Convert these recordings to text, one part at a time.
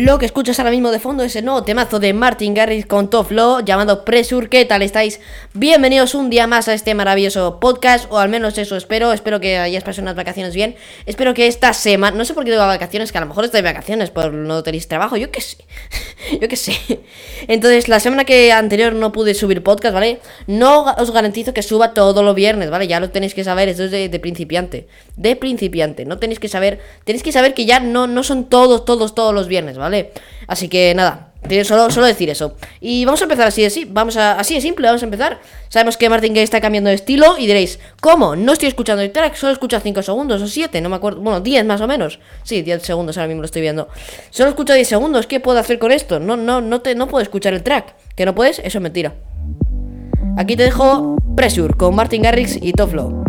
Lo que escuchas ahora mismo de fondo es el nuevo temazo de Martin Garrix con Top llamado Pressure. ¿Qué tal estáis? Bienvenidos un día más a este maravilloso podcast, o al menos eso espero. Espero que hayáis pasado unas vacaciones bien. Espero que esta semana, no sé por qué tengo vacaciones, que a lo mejor estáis vacaciones, por no tenéis trabajo, yo qué sé. yo qué sé. Entonces, la semana que anterior no pude subir podcast, ¿vale? No os garantizo que suba todos los viernes, ¿vale? Ya lo tenéis que saber, esto es de, de principiante. De principiante, no tenéis que saber. Tenéis que saber que ya no, no son todos, todos, todos los viernes, ¿vale? ¿Vale? Así que nada, solo, solo decir eso. Y vamos a empezar así de, vamos a, así de simple, vamos a empezar. Sabemos que Martin Gay está cambiando de estilo y diréis, ¿cómo? No estoy escuchando el track, solo escucha 5 segundos o 7, no me acuerdo, bueno, 10 más o menos. Sí, 10 segundos ahora mismo lo estoy viendo. Solo escucho 10 segundos, ¿qué puedo hacer con esto? No, no, no, te, no puedo escuchar el track. ¿Que no puedes? Eso es mentira. Aquí te dejo Pressure con Martin Garrix y Toflo.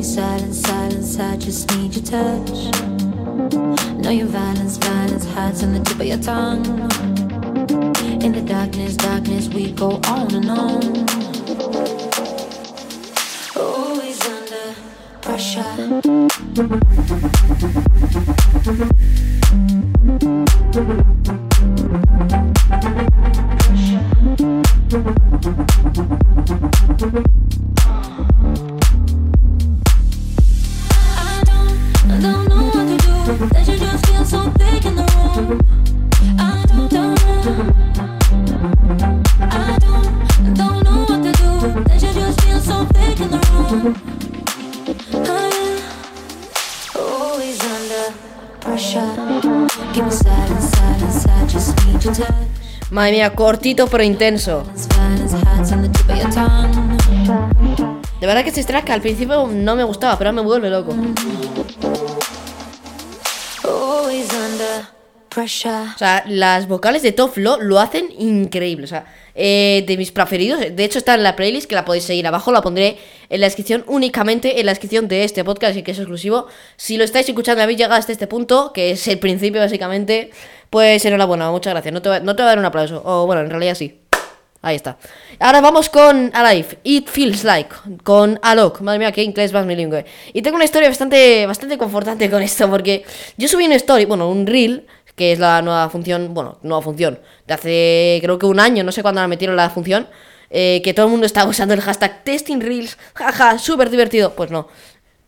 Me silence, silence. I just need your touch. Know your violence, violence hides on the tip of your tongue. In the darkness, darkness, we go on and on. Always under pressure. Madre mía, cortito pero intenso. De verdad que este track al principio no me gustaba, pero ahora me vuelve loco. O sea, las vocales de Toflo lo hacen increíble. O sea, eh, de mis preferidos. De hecho, está en la playlist que la podéis seguir abajo. La pondré en la descripción, únicamente en la descripción de este podcast y que es exclusivo. Si lo estáis escuchando, habéis llegado hasta este punto, que es el principio básicamente, pues enhorabuena, muchas gracias. No te, va- no te voy a dar un aplauso. O bueno, en realidad sí. Ahí está. Ahora vamos con Alive, It Feels Like, con Alok. Madre mía, qué inglés más bilingüe. Y tengo una historia bastante, bastante confortante con esto, porque yo subí una story, bueno, un reel, que es la nueva función, bueno, nueva función, de hace creo que un año, no sé cuándo la metieron la función, eh, que todo el mundo estaba usando el hashtag Testing Reels, jaja, súper divertido. Pues no,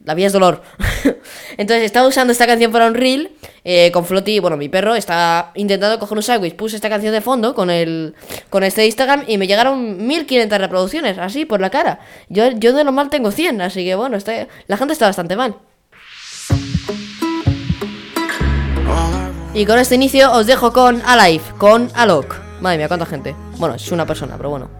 la vida es dolor. Entonces estaba usando esta canción para un reel eh, con Floti, bueno, mi perro está intentando coger un sándwich. Puse esta canción de fondo con el con este Instagram y me llegaron 1500 reproducciones, así por la cara. Yo, yo de normal tengo 100, así que bueno, está- la gente está bastante mal. Y con este inicio os dejo con Alive, con Alok. Madre mía, cuánta gente. Bueno, es una persona, pero bueno.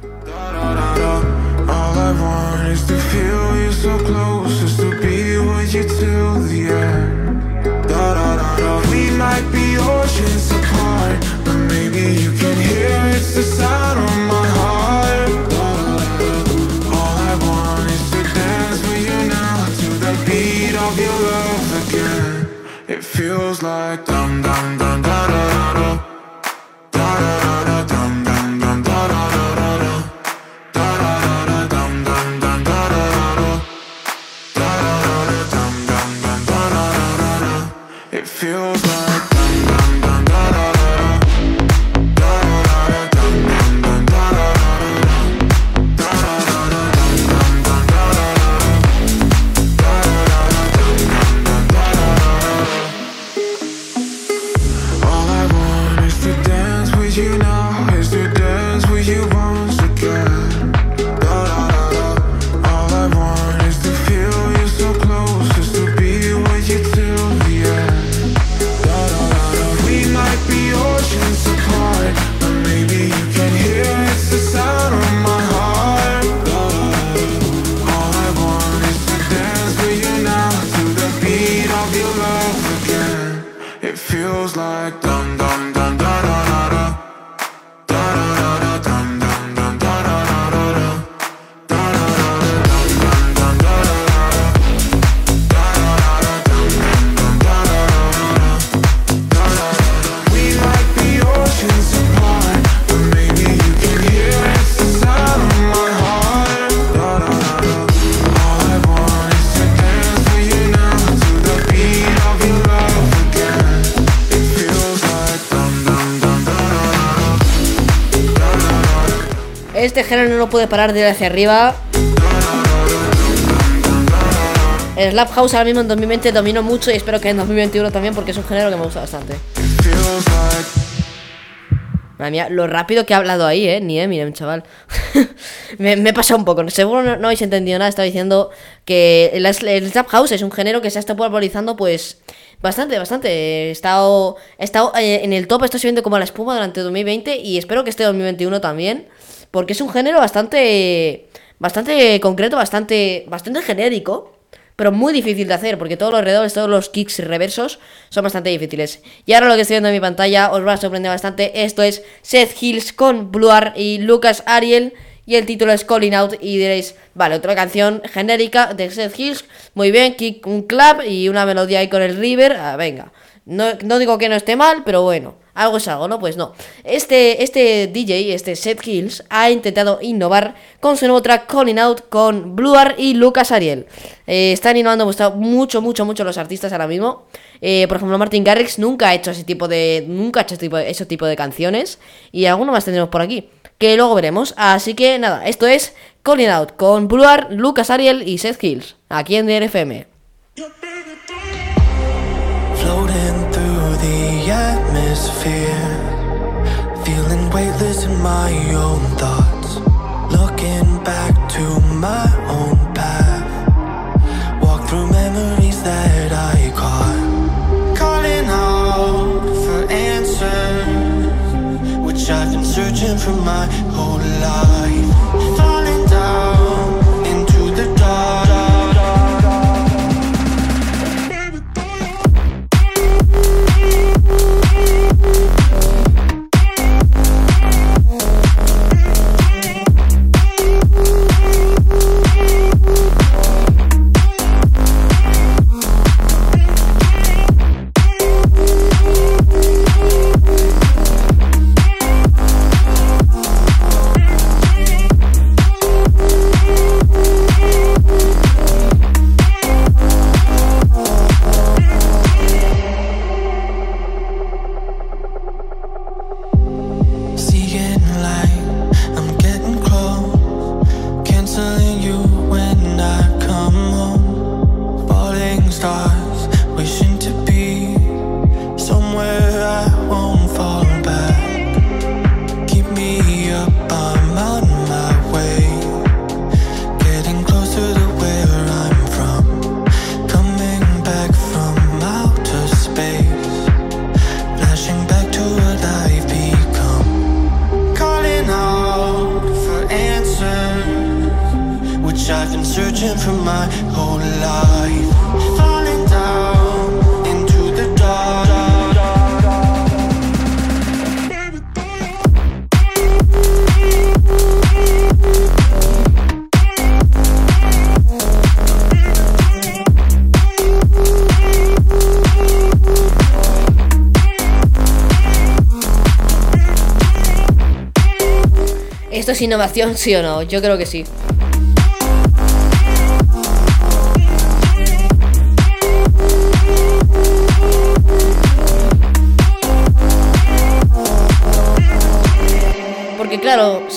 Like dum dum dum Este género no puede parar de ir hacia arriba. El Slap House ahora mismo en 2020 dominó mucho y espero que en 2021 también porque es un género que me gusta bastante. Madre mía, lo rápido que ha hablado ahí, eh. Ni miren, chaval. me, me he pasado un poco. Seguro no, habéis entendido nada. Estaba diciendo que el, el Slap House es un género que se ha estado popularizando, pues. Bastante, bastante. He estado, he estado eh, en el top, está subiendo como la espuma durante 2020 y espero que este 2021 también. Porque es un género bastante. Bastante concreto, bastante. Bastante genérico pero muy difícil de hacer, porque todos los alrededores, todos los kicks reversos son bastante difíciles. Y ahora lo que estoy viendo en mi pantalla os va a sorprender bastante. Esto es Seth Hills con Bluar y Lucas Ariel. Y el título es Calling Out. Y diréis, vale, otra canción genérica de Seth Hills. Muy bien, kick, un clap y una melodía ahí con el River. Ah, venga. No, no digo que no esté mal, pero bueno. Algo es algo, ¿no? Pues no. Este, este DJ, este Seth Hills, ha intentado innovar con su nuevo track Calling Out con Bluar y Lucas Ariel. Eh, están innovando mucho, mucho, mucho los artistas ahora mismo. Eh, por ejemplo, Martin Garrix nunca ha hecho ese tipo de. Nunca ha hecho ese tipo ese tipo de canciones. Y alguno más tendremos por aquí. Que luego veremos. Así que nada, esto es Calling Out con Bluar, Lucas Ariel y Seth Hills. Aquí en DRFM. Atmosphere. Feeling weightless in my own thoughts. Looking back to my own path. Walk through memories that I caught. Calling out for answers Which I've been searching for my whole life innovación, sí o no? Yo creo que sí.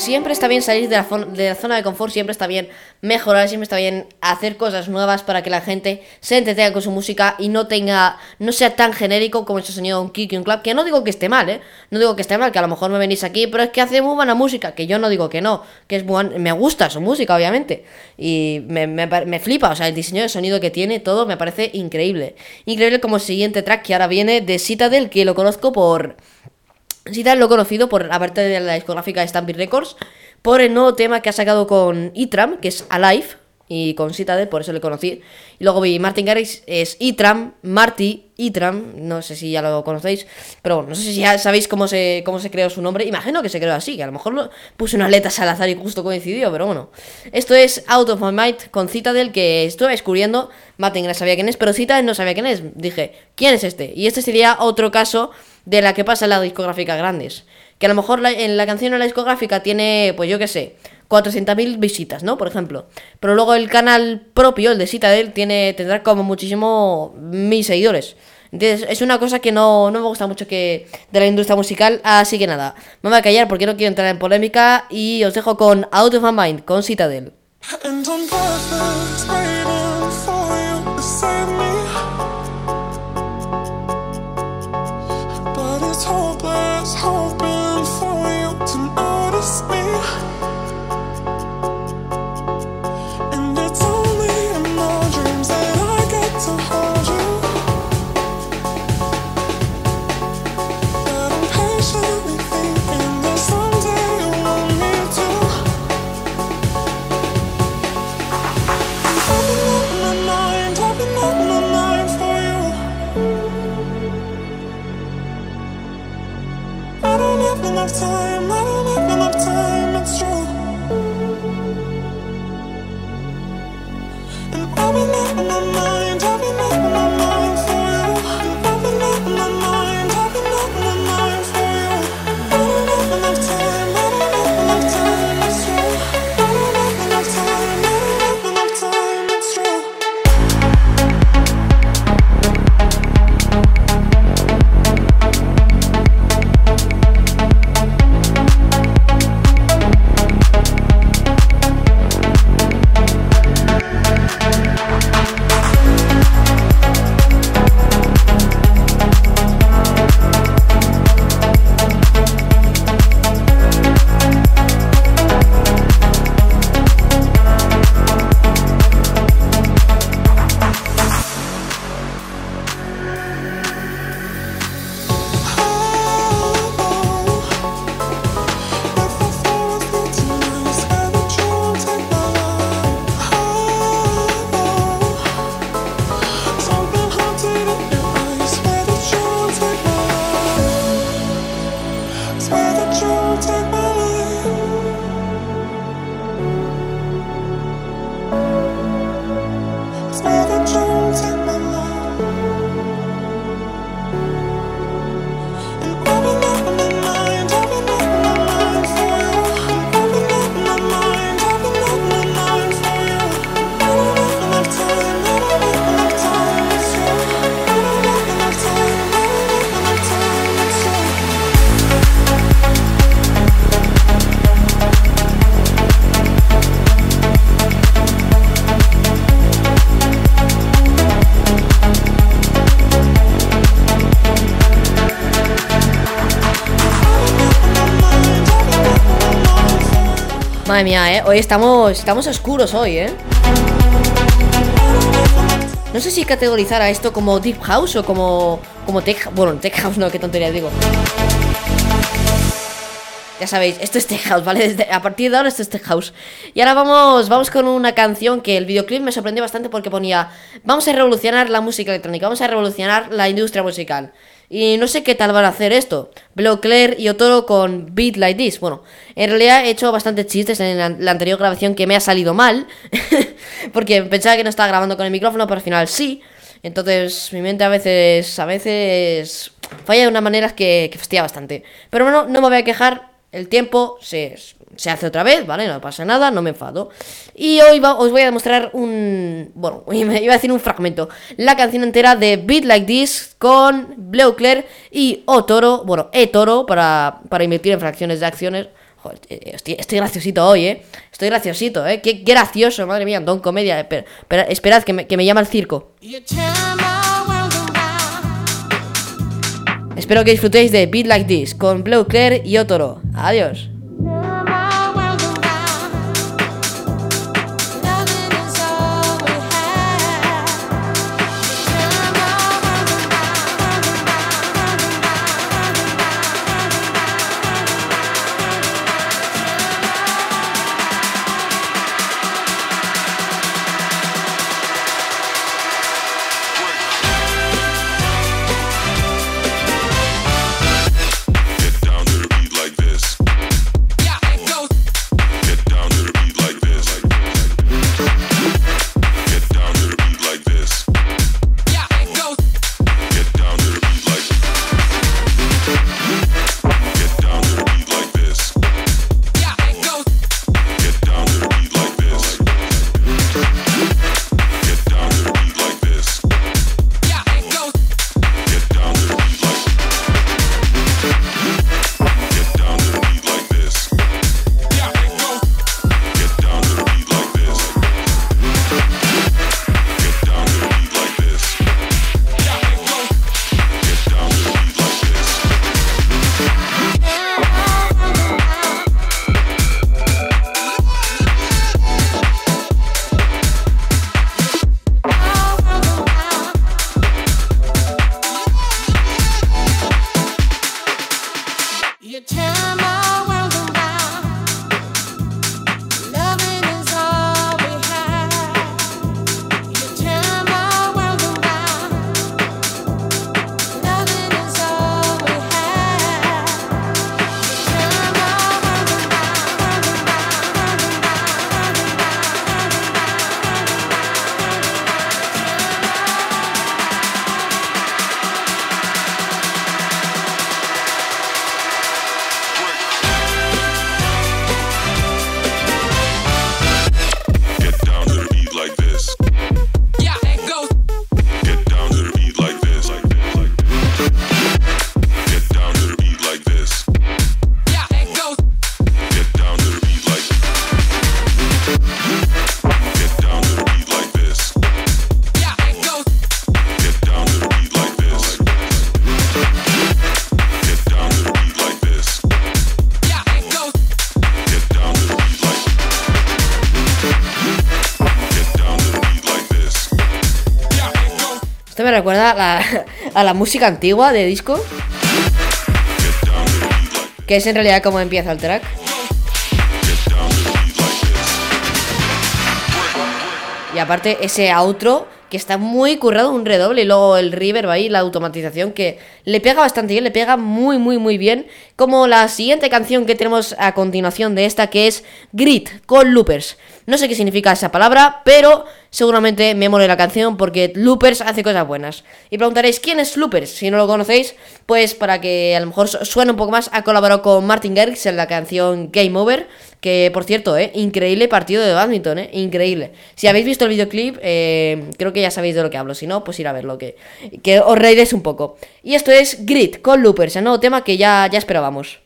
Siempre está bien salir de la, de la, zona de confort, siempre está bien mejorar, siempre está bien hacer cosas nuevas para que la gente se entretenga con su música y no tenga, no sea tan genérico como ese sonido de un kick y un clap, que no digo que esté mal, ¿eh? No digo que esté mal, que a lo mejor me venís aquí, pero es que hace muy buena música, que yo no digo que no, que es buena, me gusta su música, obviamente, y me, me, me flipa, o sea, el diseño de sonido que tiene, todo me parece increíble. Increíble como el siguiente track que ahora viene de Citadel, que lo conozco por tal lo conocido por, aparte de la discográfica Stampede Records, por el nuevo tema que ha sacado con Itram, que es Alive, y con Citadel, por eso le conocí. Y luego vi Martin Garrix, es Itram, Marty, Itram, no sé si ya lo conocéis, pero bueno, no sé si ya sabéis cómo se, cómo se creó su nombre. Imagino que se creó así, que a lo mejor lo, puse una letra al azar y justo coincidió, pero bueno. Esto es Out of My Mind con Citadel, que estuve descubriendo. Martin Garrix sabía quién es, pero Citadel no sabía quién es. Dije, ¿quién es este? Y este sería otro caso de la que pasa en las discográficas grandes. Que a lo mejor en la canción en la discográfica tiene, pues yo qué sé, 400.000 visitas, ¿no? Por ejemplo. Pero luego el canal propio, el de Citadel, tiene, tendrá como muchísimo mil seguidores. Entonces, es una cosa que no, no me gusta mucho que de la industria musical. Así que nada, me voy a callar porque no quiero entrar en polémica. Y os dejo con Out of My Mind, con Citadel. Madre mía, ¿eh? Hoy estamos, estamos oscuros hoy, ¿eh? No sé si categorizar a esto como Deep House o como, como Tech... Bueno, Tech House no, qué tontería digo. Ya sabéis, esto es Tech House, ¿vale? a partir de ahora esto es Tech House. Y ahora vamos, vamos con una canción que el videoclip me sorprendió bastante porque ponía Vamos a revolucionar la música electrónica, vamos a revolucionar la industria musical. Y no sé qué tal van a hacer esto. Blue Claire y Otoro con Beat Like This. Bueno, en realidad he hecho bastantes chistes en la, anterior grabación que me ha salido mal. porque pensaba que no estaba grabando con el micrófono, pero al final sí. Entonces mi mente a veces, a veces falla de una manera que, que fastidia bastante. Pero bueno, no me voy a quejar. El tiempo se, se hace otra vez, ¿vale? No pasa nada, no me enfado. Y hoy os voy a demostrar un... Bueno, iba a decir un fragmento. La canción entera de Beat Like This con Blue Claire y O Toro, bueno, E Toro para, para invertir en fracciones de acciones. Joder, eh, estoy, graciosito hoy, ¿eh? Estoy graciosito, ¿eh? Qué, gracioso, madre mía, Don Comedia. Pero, esperad, que me, que me llama el circo. Espero que disfrutéis de Beat Like This con Blue Claire y Otoro. Adiós. A la, música antigua de disco. Que es en realidad como empieza el track. Y aparte ese outro que está muy currado, un redoble y luego el reverb ahí, la automatización que le pega bastante bien, le pega muy muy muy bien, como la siguiente canción que tenemos a continuación de esta que es Grit con Loopers. No sé qué significa esa palabra, pero seguramente me mole la canción porque Loopers hace cosas buenas. Y preguntaréis, ¿quién es Loopers? Si no lo conocéis, pues para que a lo mejor suene un poco más, ha colaborado con Martin Garrix en la canción Game Over, que por cierto, ¿eh? increíble partido de badminton, ¿eh? increíble. Si habéis visto el videoclip, eh, creo que ya sabéis de lo que hablo, si no, pues ir a verlo, que, que os reiréis un poco. Y esto es Grit con Loopers, el nuevo tema que ya, ya esperábamos.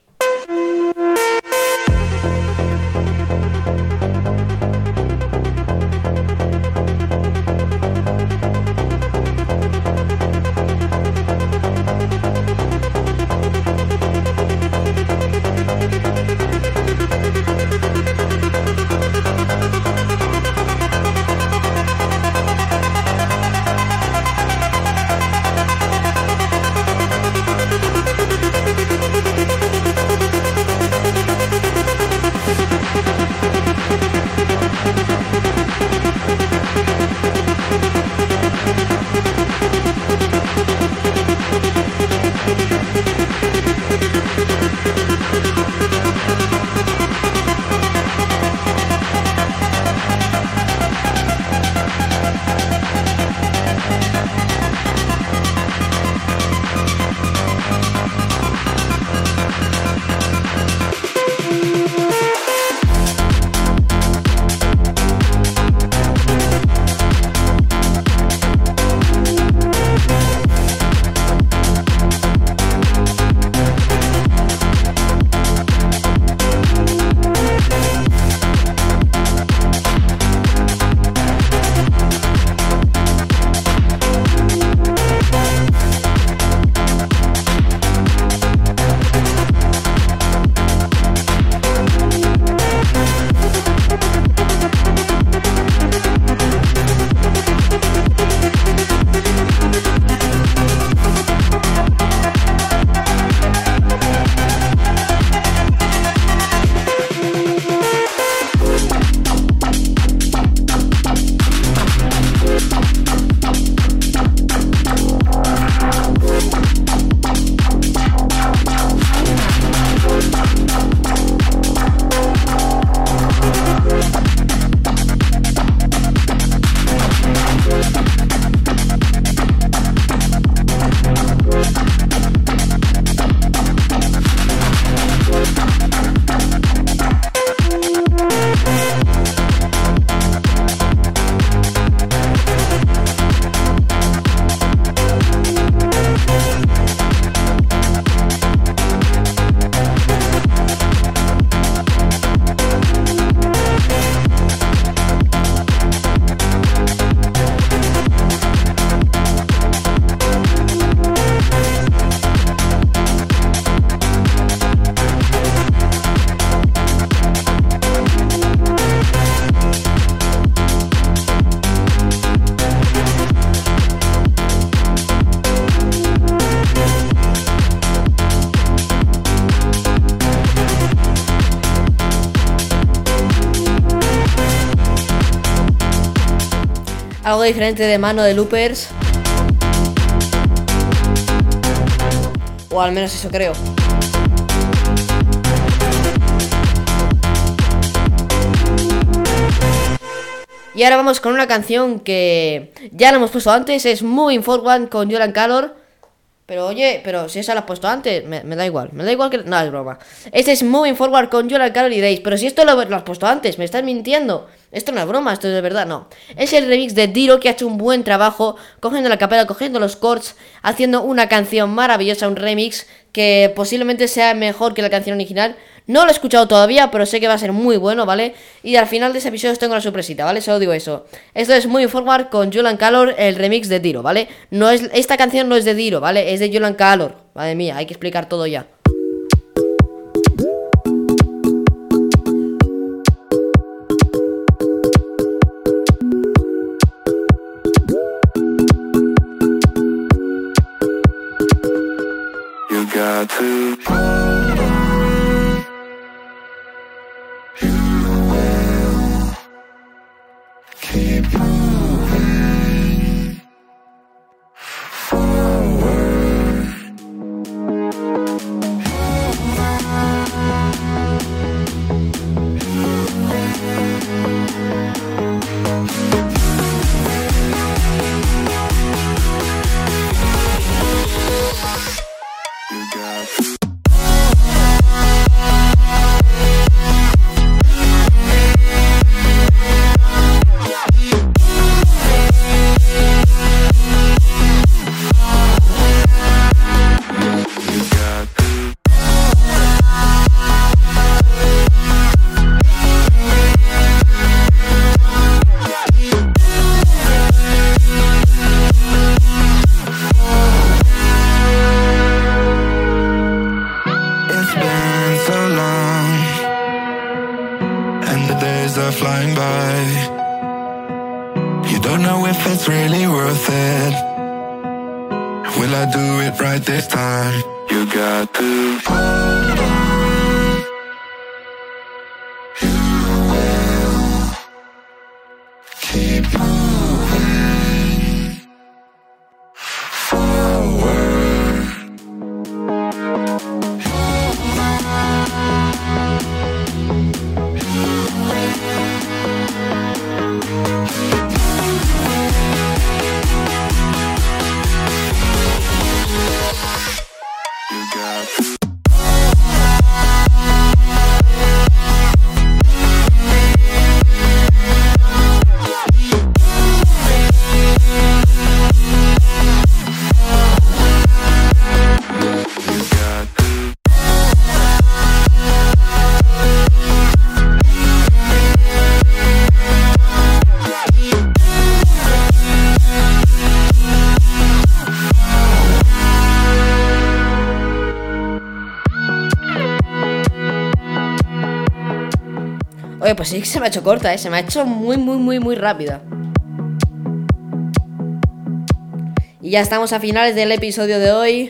Diferente de mano de loopers. O al menos eso creo. Y ahora vamos con una canción que ya la hemos puesto antes, es Moving Forward con Jolan Calor. Pero oye, pero si esa la has puesto antes, me, da igual, me da igual que... No, es broma. Este es Moving Forward con Jolan Calor y Days. Pero si esto lo has puesto antes, me estás mintiendo. Esto no es broma, esto es de verdad, no. Es el remix de Diro que ha hecho un buen trabajo, cogiendo la capela, cogiendo los chords, haciendo una canción maravillosa, un remix que posiblemente sea mejor que la canción original. No lo he escuchado todavía, pero sé que va a ser muy bueno, ¿vale? Y al final de ese episodio os tengo la sorpresita, ¿vale? Solo digo eso. Esto es muy forward con Julian Calor, el remix de Diro, ¿vale? No es, esta canción no es de Diro, ¿vale? Es de Julian Calor. Madre mía, hay que explicar todo ya. Two. Que se me ha hecho corta, ¿eh? Se me ha hecho muy, muy, muy, muy rápida. Y ya estamos a finales del episodio de hoy.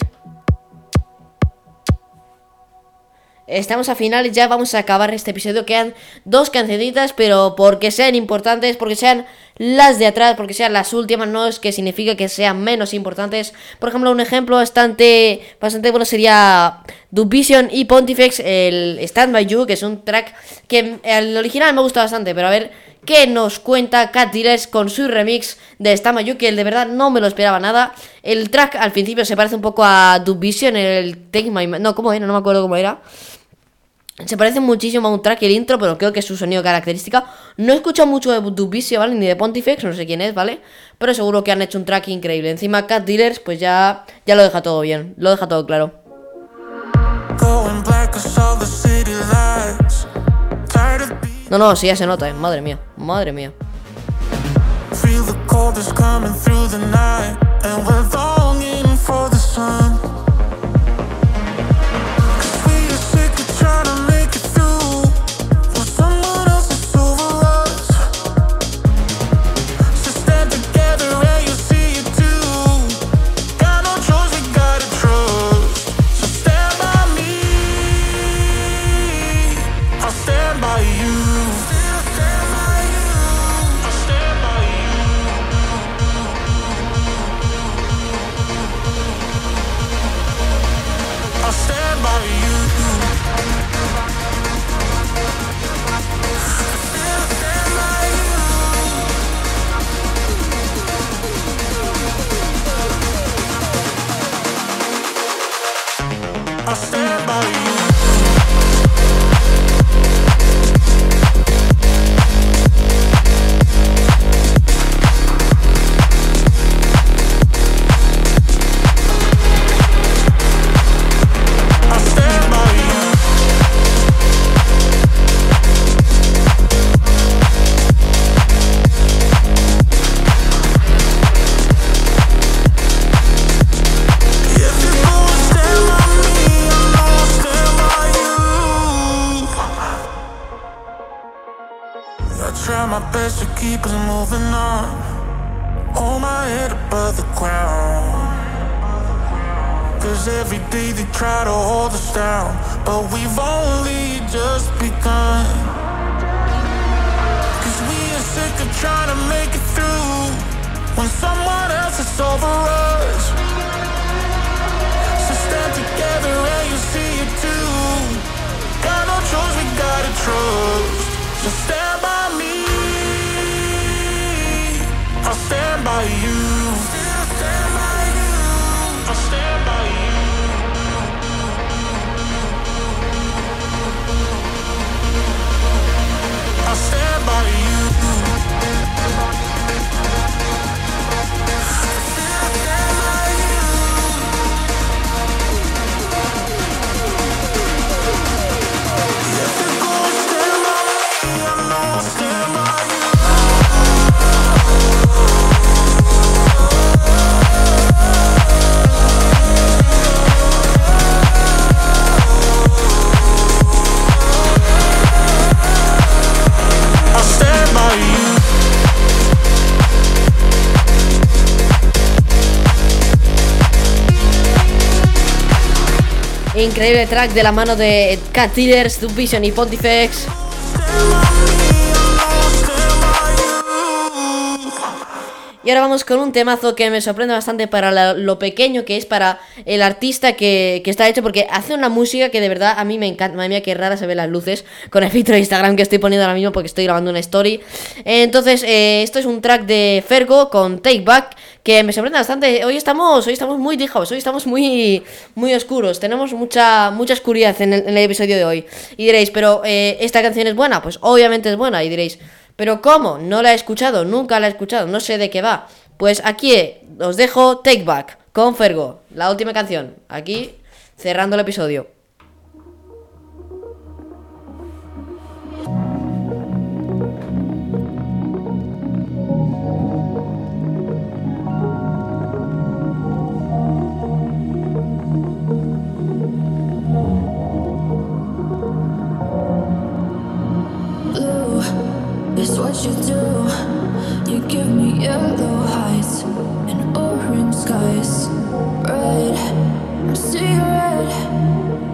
Estamos a finales, ya vamos a acabar este episodio. Quedan dos cancioncitas, pero porque sean importantes, porque sean las de atrás, porque sean las últimas, no es que significa que sean menos importantes. Por ejemplo, un ejemplo bastante, bastante bueno sería Dubition y Pontifex, el Stand By You, que es un track que el original me gusta bastante, pero a ver qué nos cuenta Cat con su remix de Stand By You, que de verdad no me lo esperaba nada. El track al principio se parece un poco a Dubition, el Take My... No, ¿cómo era? No me acuerdo cómo era. Se parece muchísimo a un track el intro, pero creo que es su sonido característica. No he escuchado mucho de Dubicio, ¿vale? Ni de Pontifex, no sé quién es, ¿vale? Pero seguro que han hecho un track increíble. Encima Cat Dealers, pues ya, ya lo deja todo bien, lo deja todo claro. No, no, sí, ya se nota, ¿eh? madre mía, madre mía. Feel the. best to keep us moving on. Hold my head above the ground. Cause every day they try to hold us down, but we've only just begun. Cause we are sick of trying to make it through when someone else is over us. So stand together and you see it too. Got no choice, we gotta trust. So stand I'll stand by you. I'll stand by you. I'll stand by you. Increíble track de la mano de Cat Dealers, Vision y Pontifex. Y ahora vamos con un temazo que me sorprende bastante para lo pequeño que es para el artista que, está hecho, porque hace una música que de verdad a mí me encanta. Madre mía, qué rara se ven las luces con el filtro de Instagram que estoy poniendo ahora mismo porque estoy grabando una story. Entonces, eh, esto es un track de Fergo con Take Back que me sorprende bastante. Hoy estamos, hoy estamos muy dijados, hoy estamos muy, muy oscuros. Tenemos mucha, mucha oscuridad en el, en el episodio de hoy. Y diréis, pero eh, esta canción es buena. Pues obviamente es buena. Y diréis, pero ¿cómo? No la he escuchado, nunca la he escuchado, no sé de qué va. Pues aquí eh, os dejo Take Back con Fergo, la última canción. Aquí cerrando el episodio. I'm seeing red.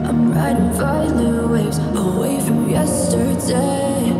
I'm riding violet waves away from yesterday.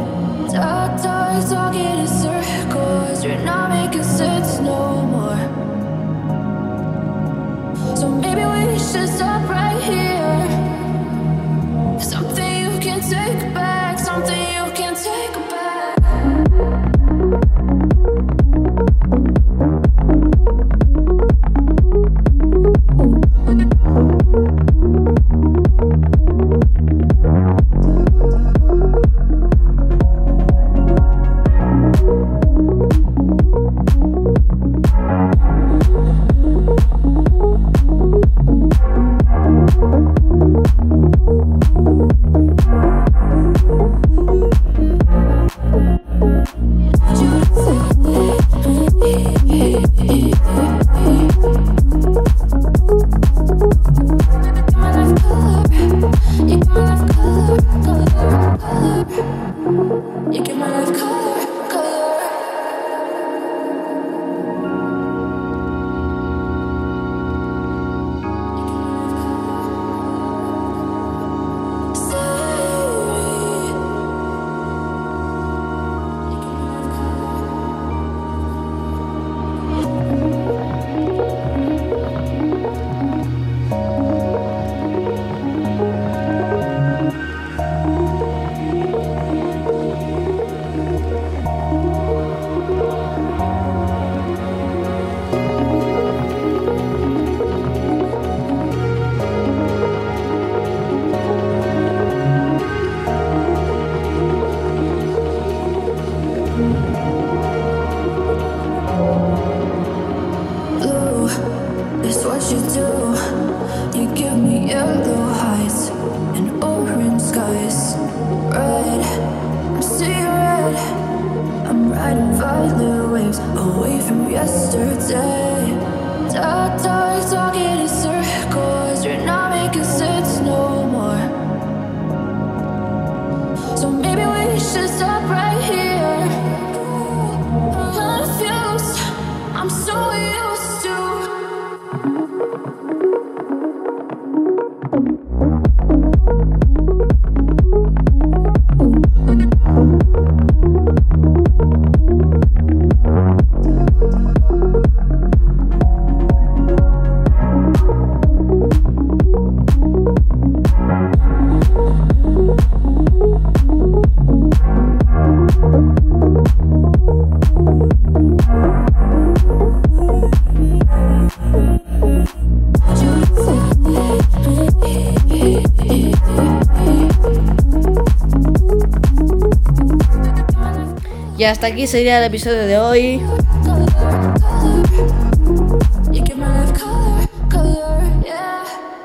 Y hasta aquí sería el episodio de hoy.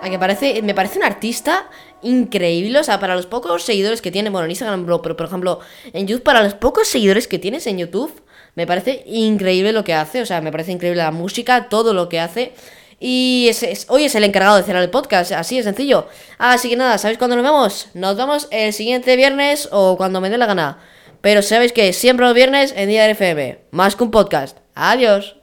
A que parece, me parece un artista increíble, o sea, para los pocos seguidores que tiene, bueno, en Instagram, pero por ejemplo, en YouTube, para los pocos seguidores que tienes en YouTube, me parece increíble lo que hace, o sea, me parece increíble la música, todo lo que hace. Y hoy es el encargado de cerrar el podcast, así de sencillo. Así que nada, ¿sabéis cuándo nos vemos? Nos vemos el siguiente viernes o cuando me dé la gana. Pero sabéis que siempre los viernes en Día FM. Más que un podcast. Adiós.